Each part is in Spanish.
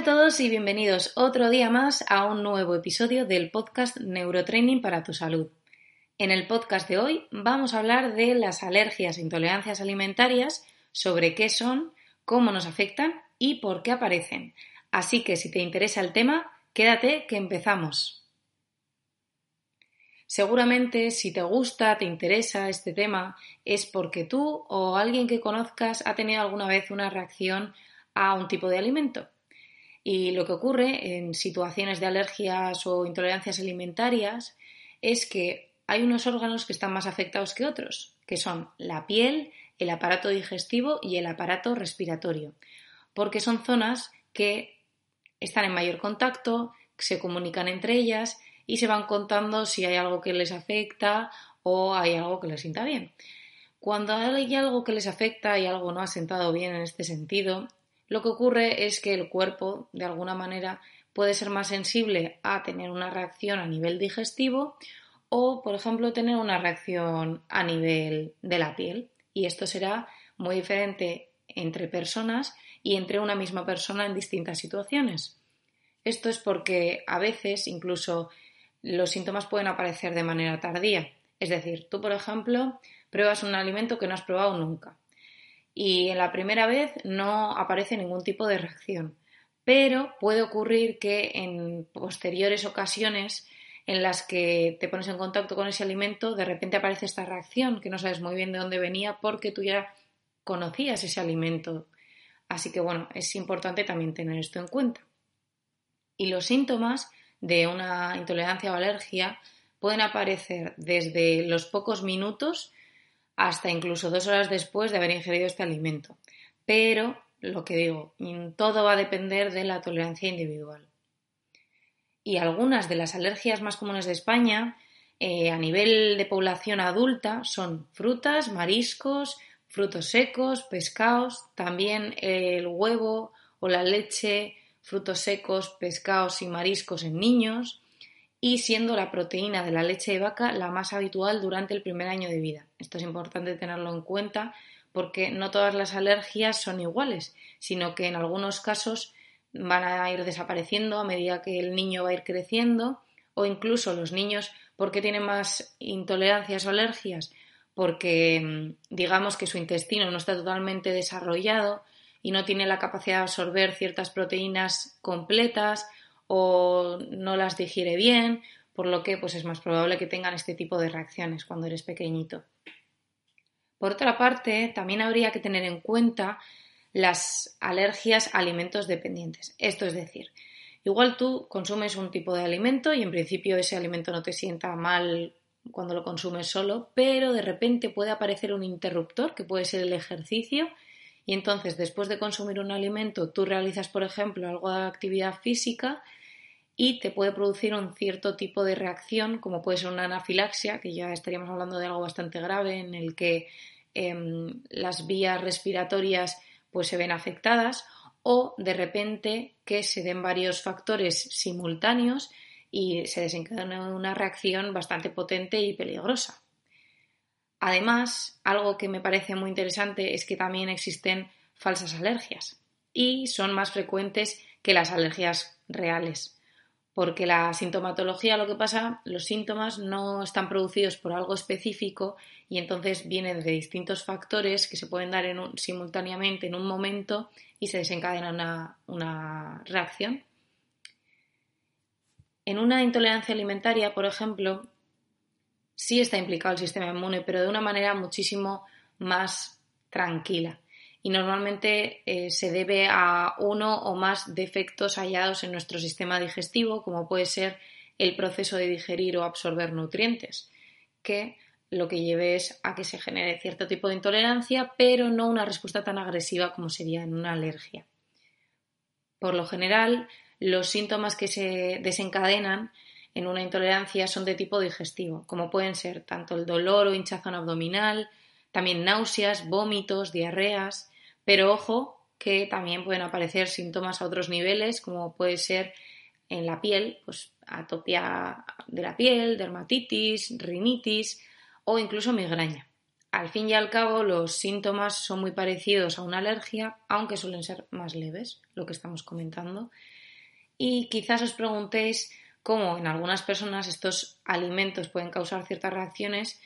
a todos y bienvenidos otro día más a un nuevo episodio del podcast Neurotraining para tu salud. En el podcast de hoy vamos a hablar de las alergias e intolerancias alimentarias, sobre qué son, cómo nos afectan y por qué aparecen. Así que si te interesa el tema, quédate que empezamos. Seguramente si te gusta, te interesa este tema, es porque tú o alguien que conozcas ha tenido alguna vez una reacción a un tipo de alimento. Y lo que ocurre en situaciones de alergias o intolerancias alimentarias es que hay unos órganos que están más afectados que otros, que son la piel, el aparato digestivo y el aparato respiratorio, porque son zonas que están en mayor contacto, se comunican entre ellas y se van contando si hay algo que les afecta o hay algo que les sienta bien. Cuando hay algo que les afecta y algo no ha sentado bien en este sentido, lo que ocurre es que el cuerpo, de alguna manera, puede ser más sensible a tener una reacción a nivel digestivo o, por ejemplo, tener una reacción a nivel de la piel. Y esto será muy diferente entre personas y entre una misma persona en distintas situaciones. Esto es porque a veces incluso los síntomas pueden aparecer de manera tardía. Es decir, tú, por ejemplo, pruebas un alimento que no has probado nunca y en la primera vez no aparece ningún tipo de reacción. Pero puede ocurrir que en posteriores ocasiones en las que te pones en contacto con ese alimento, de repente aparece esta reacción que no sabes muy bien de dónde venía porque tú ya conocías ese alimento. Así que bueno, es importante también tener esto en cuenta. Y los síntomas de una intolerancia o alergia pueden aparecer desde los pocos minutos hasta incluso dos horas después de haber ingerido este alimento. Pero, lo que digo, todo va a depender de la tolerancia individual. Y algunas de las alergias más comunes de España eh, a nivel de población adulta son frutas, mariscos, frutos secos, pescados, también el huevo o la leche, frutos secos, pescados y mariscos en niños, y siendo la proteína de la leche de vaca la más habitual durante el primer año de vida. Esto es importante tenerlo en cuenta porque no todas las alergias son iguales, sino que en algunos casos van a ir desapareciendo a medida que el niño va a ir creciendo o incluso los niños, porque tienen más intolerancias o alergias? Porque mm, digamos que su intestino no está totalmente desarrollado y no tiene la capacidad de absorber ciertas proteínas completas o no las digiere bien, por lo que pues es más probable que tengan este tipo de reacciones cuando eres pequeñito. Por otra parte, también habría que tener en cuenta las alergias a alimentos dependientes. Esto es decir, igual tú consumes un tipo de alimento y en principio ese alimento no te sienta mal cuando lo consumes solo, pero de repente puede aparecer un interruptor que puede ser el ejercicio y entonces después de consumir un alimento tú realizas, por ejemplo, algo de actividad física y te puede producir un cierto tipo de reacción, como puede ser una anafilaxia, que ya estaríamos hablando de algo bastante grave en el que em, las vías respiratorias pues se ven afectadas o de repente que se den varios factores simultáneos y se desencadena una reacción bastante potente y peligrosa. Además, algo que me parece muy interesante es que también existen falsas alergias y son más frecuentes que las alergias reales porque la sintomatología lo que pasa, los síntomas no están producidos por algo específico y entonces vienen de distintos factores que se pueden dar simultáneamente en un momento y se desencadena una, reacción. En una intolerancia alimentaria, por ejemplo, sí está implicado el sistema inmune, pero de una manera muchísimo más tranquila y normalmente eh, se debe a uno o más defectos hallados en nuestro sistema digestivo, como puede ser el proceso de digerir o absorber nutrientes, que lo que lleve es a que se genere cierto tipo de intolerancia, pero no una respuesta tan agresiva como sería en una alergia. Por lo general, los síntomas que se desencadenan en una intolerancia son de tipo digestivo, como pueden ser tanto el dolor o hinchazón abdominal, también náuseas, vómitos, diarreas, pero ojo que también pueden aparecer síntomas a otros niveles, como puede ser en la piel, pues atopia de la piel, dermatitis, rinitis o incluso migraña. Al fin y al cabo, los síntomas son muy parecidos a una alergia, aunque suelen ser más leves, lo que estamos comentando. Y quizás os preguntéis cómo en algunas personas estos alimentos pueden causar ciertas reacciones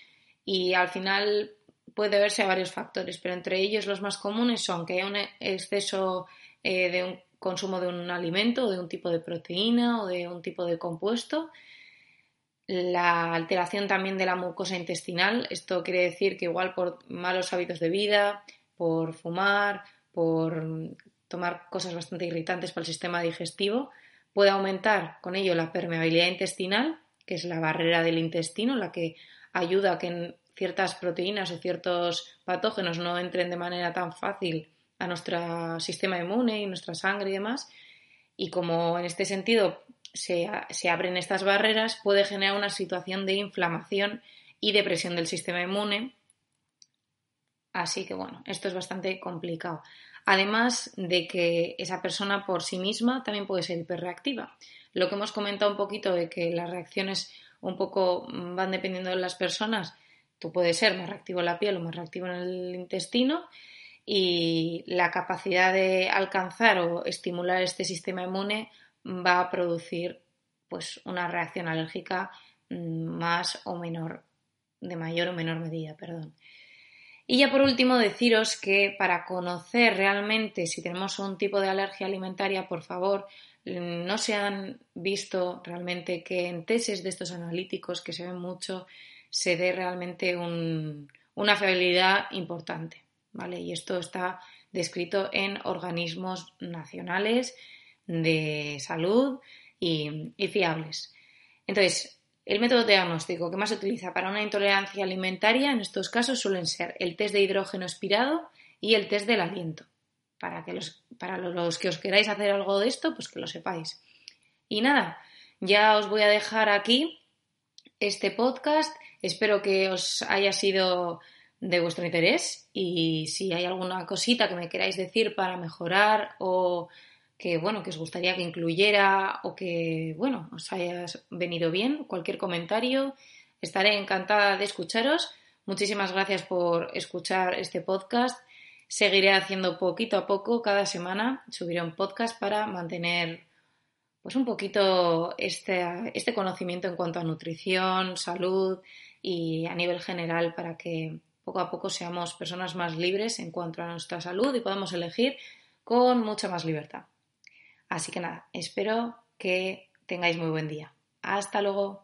y al final puede verse a varios factores, pero entre ellos los más comunes son que haya un exceso eh, de un consumo de un alimento o de un tipo de proteína o de un tipo de compuesto, la alteración también de la mucosa intestinal, esto quiere decir que igual por malos hábitos de vida, por fumar, por tomar cosas bastante irritantes para el sistema digestivo, puede aumentar con ello la permeabilidad intestinal, que es la barrera del intestino, la que ayuda a que ciertas proteínas o ciertos patógenos no entren de manera tan fácil a nuestro sistema inmune y nuestra sangre y demás. Y como en este sentido se, se, abren estas barreras, puede generar una situación de inflamación y depresión del sistema inmune. Así que bueno, esto es bastante complicado. Además de que esa persona por sí misma también puede ser hiperreactiva. Lo que hemos comentado un poquito de que las reacciones un poco van dependiendo de las personas, tú puedes ser más reactivo en la piel o más reactivo en el intestino y la capacidad de alcanzar o estimular este sistema inmune va a producir pues una reacción alérgica mm, más o menor, de mayor o menor medida, perdón. Y ya por último deciros que para conocer realmente si tenemos un tipo de alergia alimentaria, por favor, no se han visto realmente que en tesis de estos analíticos que se ven mucho se dé realmente una fiabilidad importante. ¿vale? Y esto está descrito en organismos nacionales de salud y, fiables. Entonces, el método diagnóstico que más se utiliza para una intolerancia alimentaria en estos casos suelen ser el test de hidrógeno expirado y el test del aliento. Para, que los, para los que os queráis hacer algo de esto, pues que lo sepáis. Y nada, ya os voy a dejar aquí este podcast. Espero que os haya sido de vuestro interés y si hay alguna cosita que me queráis decir para mejorar o que bueno, que os gustaría que incluyera o que bueno, os haya venido bien, cualquier comentario, estaré encantada de escucharos. Muchísimas gracias por escuchar este podcast. Seguiré haciendo poquito a poco cada semana, subiré un podcast para mantener pues un poquito este, este conocimiento en cuanto a nutrición, salud y a nivel general para que poco a poco seamos personas más libres en cuanto a nuestra salud y podamos elegir con mucha más libertad. Así que nada, espero que tengáis muy buen día. Hasta luego.